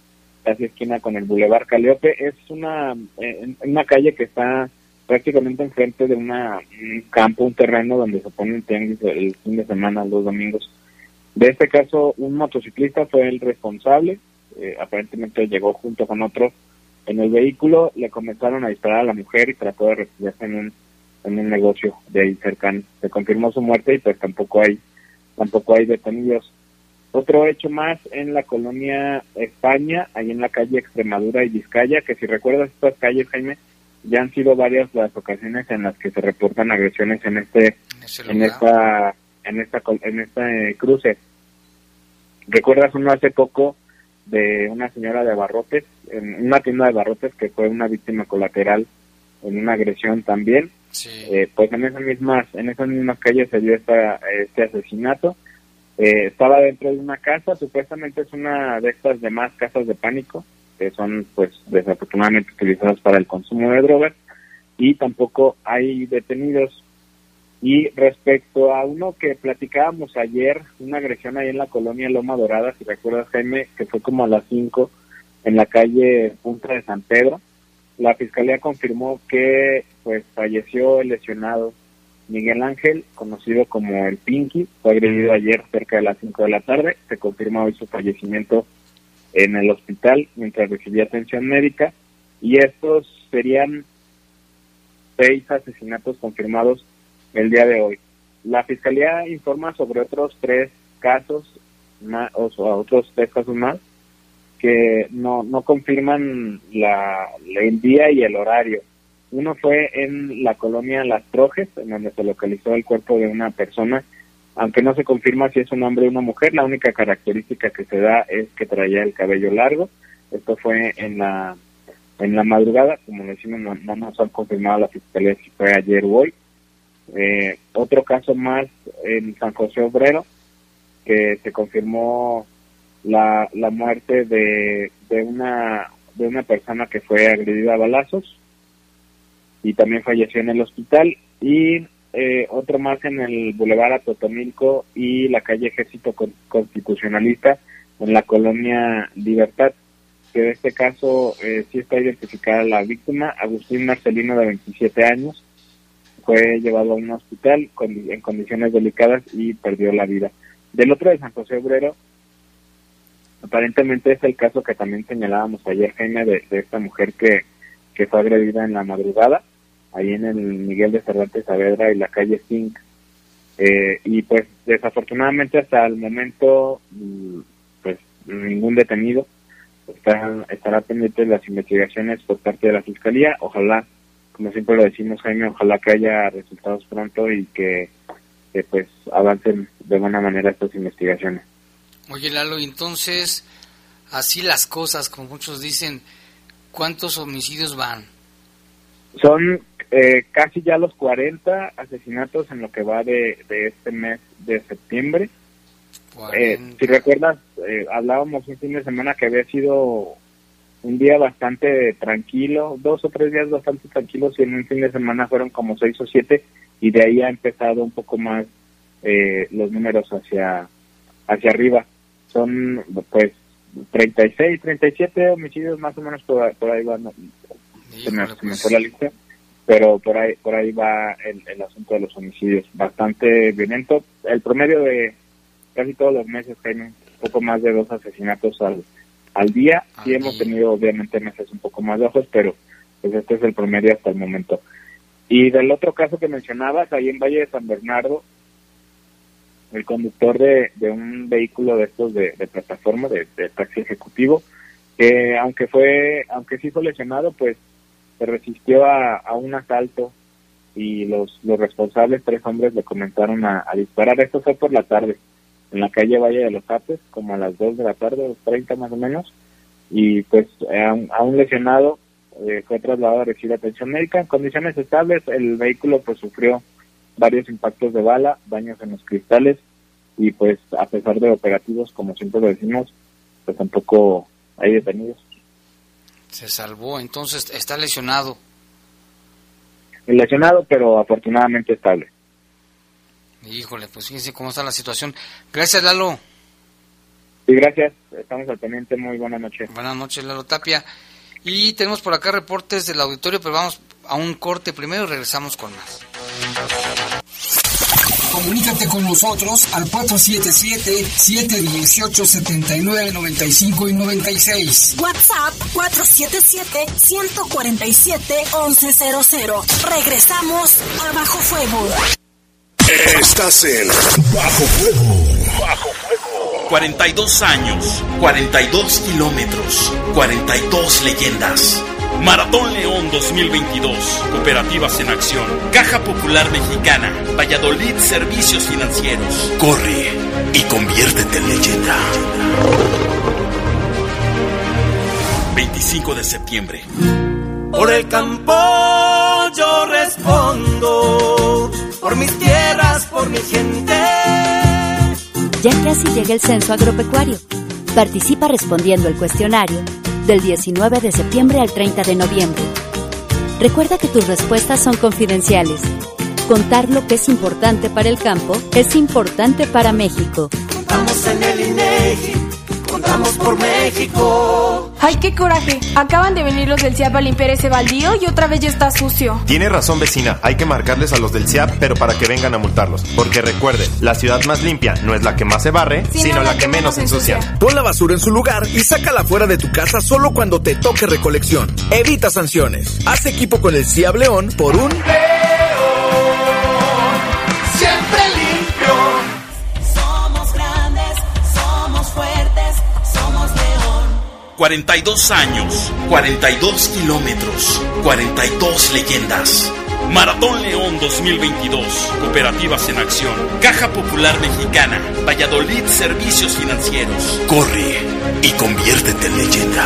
casi esquina con el Boulevard Caliope. Es una, eh, una calle que está prácticamente enfrente de una, un campo, un terreno donde se pone un tianguis el fin de semana, los domingos. De este caso, un motociclista fue el responsable, eh, aparentemente llegó junto con otro en el vehículo, le comenzaron a disparar a la mujer y trató de refugiarse en un, en un negocio de ahí cercano. Se confirmó su muerte y pues tampoco hay, tampoco hay detenidos. Otro hecho más en la colonia España, ahí en la calle Extremadura y Vizcaya, que si recuerdas estas calles, Jaime, ya han sido varias las ocasiones en las que se reportan agresiones en este, en esta, en esta, en este cruce. ¿Recuerdas uno hace poco de una señora de barrotes, en una tienda de barrotes que fue una víctima colateral en una agresión también? Eh, pues en esas mismas, en esas mismas calles se dio esta, este asesinato. Eh, estaba dentro de una casa, supuestamente es una de estas demás casas de pánico, que son pues desafortunadamente utilizadas para el consumo de drogas, y tampoco hay detenidos. Y respecto a uno que platicábamos ayer, una agresión ahí en la colonia Loma Dorada, si recuerdas Jaime, que fue como a las 5 en la calle Punta de San Pedro, la fiscalía confirmó que pues falleció el lesionado Miguel Ángel, conocido como el Pinky, fue agredido ayer cerca de las 5 de la tarde, se confirma hoy su fallecimiento en el hospital mientras recibía atención médica. Y estos serían seis asesinatos confirmados el día de hoy. la fiscalía informa sobre otros tres casos más, o otros tres casos más que no, no confirman la, el día y el horario. Uno fue en la colonia Las Trojes, en donde se localizó el cuerpo de una persona, aunque no se confirma si es un hombre o una mujer, la única característica que se da es que traía el cabello largo. Esto fue en la en la madrugada, como decimos, no, no nos han confirmado la fiscalía si fue ayer o hoy. Eh, otro caso más en San José Obrero, que se confirmó la, la muerte de, de una de una persona que fue agredida a balazos y también falleció en el hospital y eh, otro más en el Boulevard Atotonilco y la calle Ejército Constitucionalista en la colonia Libertad que en este caso eh, sí está identificada la víctima, Agustín Marcelino de 27 años, fue llevado a un hospital con, en condiciones delicadas y perdió la vida. Del otro de San José Obrero, aparentemente es el caso que también señalábamos ayer, Jaime, de, esta mujer que, que fue agredida en la madrugada, ahí en el Miguel de Cervantes Saavedra y la calle Zinc. Eh, y pues desafortunadamente hasta el momento, mm, pues ningún detenido está, estará pendiente de las investigaciones por parte de la Fiscalía. Ojalá, como siempre lo decimos, Jaime, ojalá que haya resultados pronto y que, que pues avancen de buena manera estas investigaciones. Oye, Lalo, entonces, así las cosas, como muchos dicen, ¿cuántos homicidios van? Son eh, casi ya los 40 asesinatos en lo que va de, de este mes de septiembre. Eh, si recuerdas, eh, hablábamos un fin de semana que había sido un día bastante tranquilo, dos o tres días bastante tranquilos y en un fin de semana fueron como seis o siete y de ahí ha empezado un poco más eh, los números hacia hacia arriba. Son pues 36, 37 homicidios más o menos por, por ahí van, se me, se me fue la lista, pero por ahí por ahí va el, el asunto de los homicidios, bastante violento. El promedio de casi todos los meses, Jaime, un poco más de dos asesinatos al, al día. Sí hemos tenido obviamente meses un poco más bajos, pero pues este es el promedio hasta el momento. Y del otro caso que mencionabas, ahí en Valle de San Bernardo, el conductor de, de un vehículo de estos de, plataforma, de, taxi ejecutivo, que aunque fue, aunque sí fue lesionado, pues se resistió a, a un asalto y los, los responsables, tres hombres, le comenzaron a, a disparar. Esto fue por la tarde en la calle Valle de los Apes, como a las 2 de la tarde, 30 más o menos, y pues a un, lesionado eh, fue trasladado a recibir atención médica en condiciones estables. El vehículo pues sufrió varios impactos de bala, daños en los cristales y pues a pesar de operativos, como siempre lo decimos, pues tampoco hay detenidos. Se salvó, entonces está lesionado. Lesionado, pero afortunadamente estable. Híjole, pues fíjense cómo está la situación. Gracias, Lalo. Sí, gracias. Estamos al pendiente. Muy buenas noches. Buenas noches, Lalo Tapia. Y tenemos por acá reportes del auditorio, pero vamos a un corte primero y regresamos con más. Comunícate con nosotros al 477-718-7995 y 96. WhatsApp 477-147-1100. Regresamos a Bajo Fuego. Estás en Bajo Fuego. Bajo Fuego. 42 años, 42 kilómetros, 42 leyendas. Maratón León 2022. Cooperativas en acción. Caja Popular Mexicana. Valladolid Servicios Financieros. Corre y conviértete en leyenda. 25 de septiembre. Por el campo yo respondo por mis tierras, por mi gente. Ya casi llega el censo agropecuario. Participa respondiendo el cuestionario del 19 de septiembre al 30 de noviembre. Recuerda que tus respuestas son confidenciales. Contar lo que es importante para el campo es importante para México. Vamos en el contamos por México. ¡Ay, qué coraje! Acaban de venir los del CIAP a limpiar ese baldío y otra vez ya está sucio. Tiene razón, vecina. Hay que marcarles a los del CIAP, pero para que vengan a multarlos. Porque recuerde, la ciudad más limpia no es la que más se barre, sino, la, que, menos ensucia. Pon la basura en su lugar y sácala fuera de tu casa solo cuando te toque recolección. Evita sanciones. Haz equipo con el CIAP León por un... León, 42 años, 42 kilómetros, 42 leyendas. Maratón León 2022. Cooperativas en acción. Caja Popular Mexicana. Valladolid Servicios Financieros. Corre y conviértete en leyenda.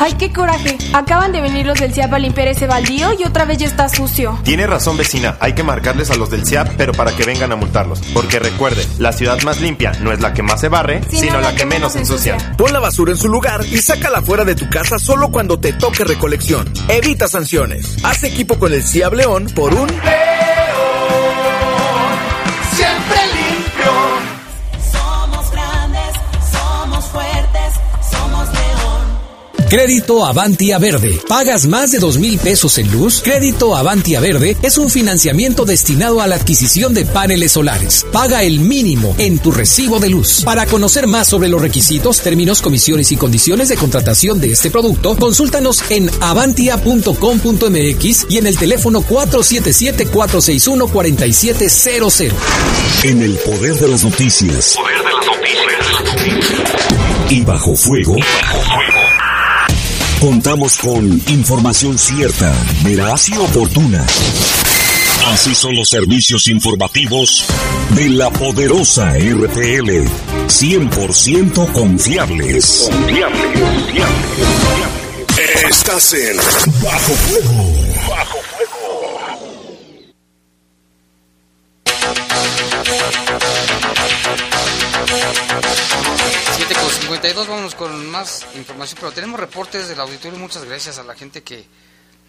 ¡Ay, qué coraje! Acaban de venir los del CIAP a limpiar ese baldío y otra vez ya está sucio. Tiene razón vecina, hay que marcarles a los del CIAP, pero para que vengan a multarlos. Porque recuerde, la ciudad más limpia no es la que más se barre, sino, la, que, menos ensucia. Pon la basura en su lugar y sácala fuera de tu casa solo cuando te toque recolección. Evita sanciones. Haz equipo con el CIAP León por un... Crédito Avantia Verde. ¿Pagas más de dos mil pesos en luz? Crédito Avantia Verde es un financiamiento destinado a la adquisición de paneles solares. Paga el mínimo en tu recibo de luz. Para conocer más sobre los requisitos, términos, comisiones y condiciones de contratación de este producto, consúltanos en avantia.com.mx y en el teléfono 477-461-4700. En el poder de las noticias. Poder de las noticias. Y bajo fuego. Contamos con información cierta, veraz y oportuna. Así son los servicios informativos de la poderosa RPL. 100% confiables. Confiable, confiable, confiable. Estás en Bajo Fuego. Bajo fuego. 52, vámonos con más información, pero tenemos reportes del auditorio. Muchas gracias a la gente que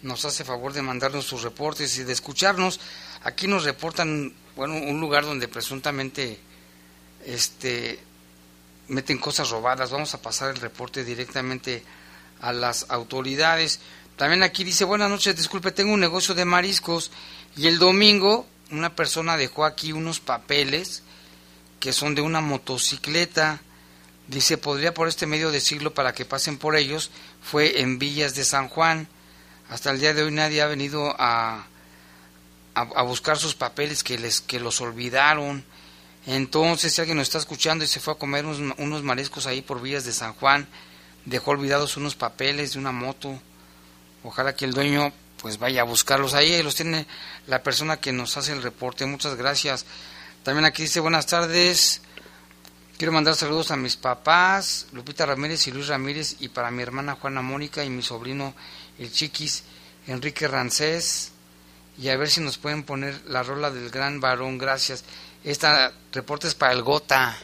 nos hace favor de mandarnos sus reportes y de escucharnos. Aquí nos reportan, bueno, un lugar donde presuntamente este meten cosas robadas. Vamos a pasar el reporte directamente a las autoridades. También aquí dice, buenas noches, disculpe, tengo un negocio de mariscos y el domingo una persona dejó aquí unos papeles que son de una motocicleta. Dice, podría por este medio decirlo para que pasen por ellos. Fue en Villas de San Juan. Hasta el día de hoy nadie ha venido a, a, buscar sus papeles que, les, que los olvidaron. Entonces, si alguien nos está escuchando y se fue a comer unos, unos mariscos ahí por Villas de San Juan, dejó olvidados unos papeles de una moto. Ojalá que el dueño pues vaya a buscarlos ahí. Ahí los tiene la persona que nos hace el reporte. Muchas gracias. También aquí dice buenas tardes. Quiero mandar saludos a mis papás, Lupita Ramírez y Luis Ramírez, y para mi hermana Juana Mónica y mi sobrino el Chiquis, Enrique Rancés. Y a ver si nos pueden poner la rola del gran varón. Gracias. Esta reporte es para el Gota.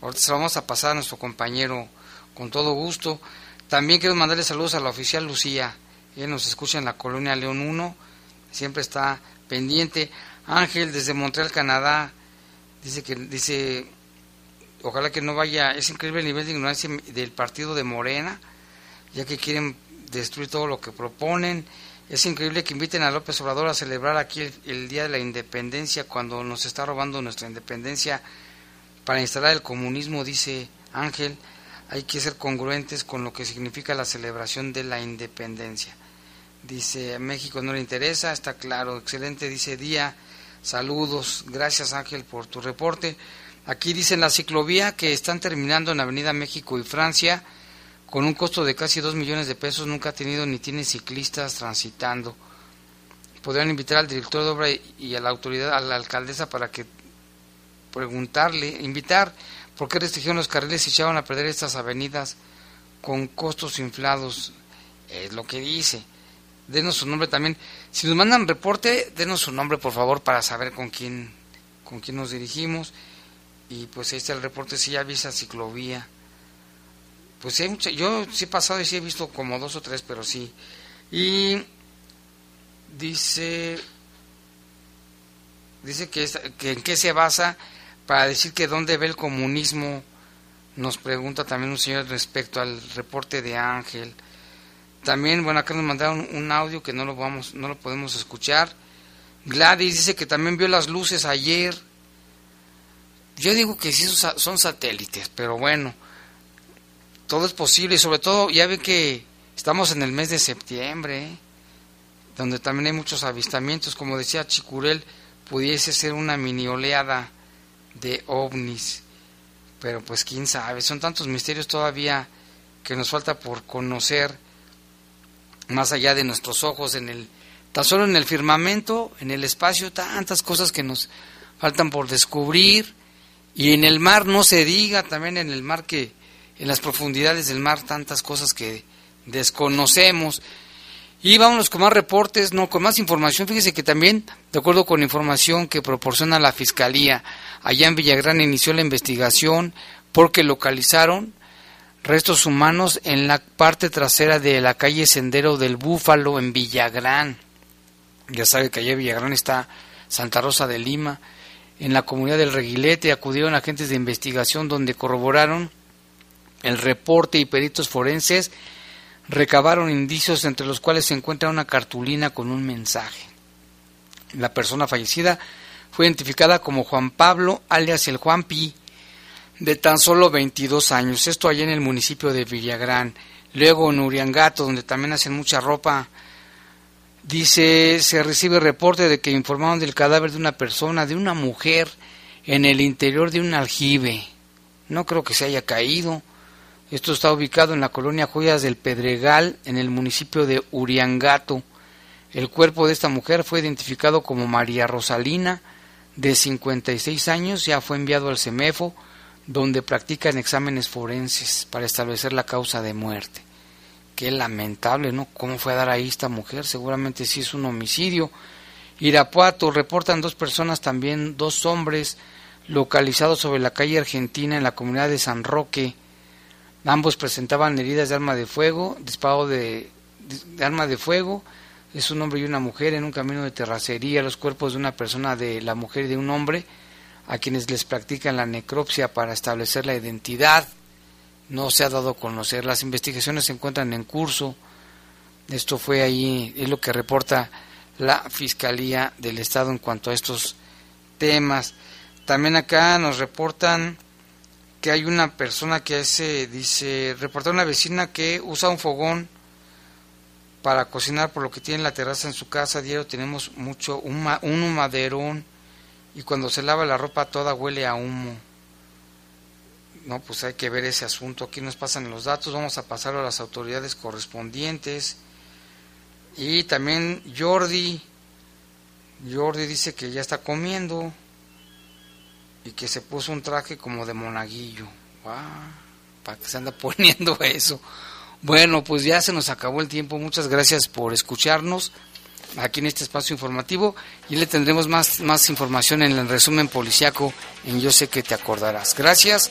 Ahorita se lo vamos a pasar a nuestro compañero con todo gusto. También quiero mandarle saludos a la oficial Lucía. Ella nos escucha en la colonia León 1. Siempre está pendiente. Ángel desde Montreal, Canadá. Dice que dice ojalá que no vaya, es increíble el nivel de ignorancia del partido de Morena, ya que quieren destruir todo lo que proponen. Es increíble que inviten a López Obrador a celebrar aquí el, Día de la Independencia cuando nos está robando nuestra independencia para instalar el comunismo, dice Ángel. Hay que ser congruentes con lo que significa la celebración de la independencia. Dice, a México no le interesa, está claro, excelente, dice Día, saludos, gracias Ángel por tu reporte. Aquí dicen la ciclovía que están terminando en Avenida México y Francia con un costo de casi 2 millones de pesos, nunca ha tenido ni tiene ciclistas transitando. Podrían invitar al director de obra y a la autoridad, a la alcaldesa para que preguntarle, invitar por qué restringieron los carriles y echaban a perder estas avenidas con costos inflados. Es lo que dice. Denos su nombre también. Si nos mandan reporte, denos su nombre por favor para saber con quién, con quién nos dirigimos. Y pues ahí está el reporte, si ya vi ciclovía. Pues hay mucha, yo sí he pasado y sí he visto como dos o tres, pero sí. Y dice, dice que, esta- que en qué se basa para decir que dónde ve el comunismo. Nos pregunta también un señor respecto al reporte de Ángel. También, bueno, acá nos mandaron un audio que no lo vamos, no lo podemos escuchar. Gladys dice que también vio las luces ayer. Yo digo que sí son satélites, pero bueno, todo es posible y sobre todo ya ve que estamos en el mes de septiembre, ¿eh? donde también hay muchos avistamientos, como decía Chicurel, pudiese ser una mini oleada de ovnis, pero pues quién sabe, son tantos misterios todavía que nos falta por conocer más allá de nuestros ojos, en el, tan solo en el firmamento, en el espacio, tantas cosas que nos faltan por descubrir, y en el mar no se diga, también en el mar que, en las profundidades del mar, tantas cosas que desconocemos. Y vámonos con más reportes, no, con más información. Fíjese que también, de acuerdo con información que proporciona la Fiscalía, allá en Villagrán inició la investigación porque localizaron restos humanos en la parte trasera de la calle Sendero del Búfalo en Villagrán. Ya sabe que allá en Villagrán está Santa Rosa de Lima. En la comunidad del Reguilete acudieron agentes de investigación donde corroboraron el reporte y peritos forenses recabaron indicios entre los cuales se encuentra una cartulina con un mensaje. La persona fallecida fue identificada como Juan Pablo, alias el Juan Pi, de tan solo 22 años. Esto allá en el municipio de Villagrán. Luego en Uriangato, donde también hacen mucha ropa, dice, se recibe reporte de que informaron del cadáver de una persona, de una mujer, en el interior de un aljibe. No creo que se haya caído. Esto está ubicado en la colonia Joyas del Pedregal, en el municipio de Uriangato. El cuerpo de esta mujer fue identificado como María Rosalina, de 56 años, ya fue enviado al CEMEFO donde practican exámenes forenses para establecer la causa de muerte. Qué lamentable, ¿no? ¿Cómo fue a dar ahí esta mujer? Seguramente sí es un homicidio. Irapuato reportan dos personas también, dos hombres localizados sobre la calle Argentina en la comunidad de San Roque. Ambos presentaban heridas de arma de fuego, disparo de, de arma de fuego. Es un hombre y una mujer en un camino de terracería. Los cuerpos de una persona, de la mujer y de un hombre, a quienes les practican la necropsia para establecer la identidad. No se ha dado a conocer. Las investigaciones se encuentran en curso. Esto fue ahí, es lo que reporta la Fiscalía del Estado en cuanto a estos temas. También acá nos reportan que hay una persona que hace, dice, reporta una vecina que usa un fogón para cocinar por lo que tiene la terraza en su casa. Diario tenemos mucho, un, un maderón y cuando se lava la ropa toda huele a humo. No, pues hay que ver ese asunto. Aquí nos pasan los datos, vamos a pasar a las autoridades correspondientes. Y también Jordi, Jordi dice que ya está comiendo y que se puso un traje como de monaguillo. ¿Para que se anda poniendo eso? Bueno, pues ya se nos acabó el tiempo. Muchas gracias por escucharnos aquí en este espacio informativo y le tendremos más, más información en el resumen policiaco en Yo sé que te acordarás. Gracias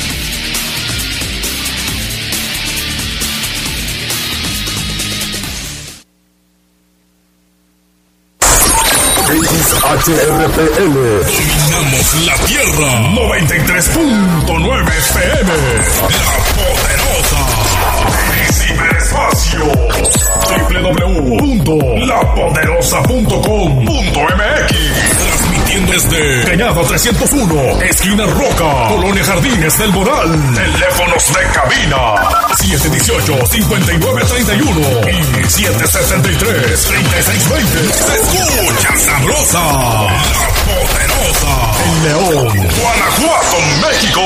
XHRPL. Dominamos la Tierra. 93.9 FM. La poderosa. Ciberespacio. www.lapoderosa.com.mx. Transmitiendo desde Cañada 301, esquina Roca, Colonia Jardines del Moral. Teléfonos de cabina 718-5931 y 773-3620. Se escucha sabrosa, la poderosa. En León, Guanajuato, México.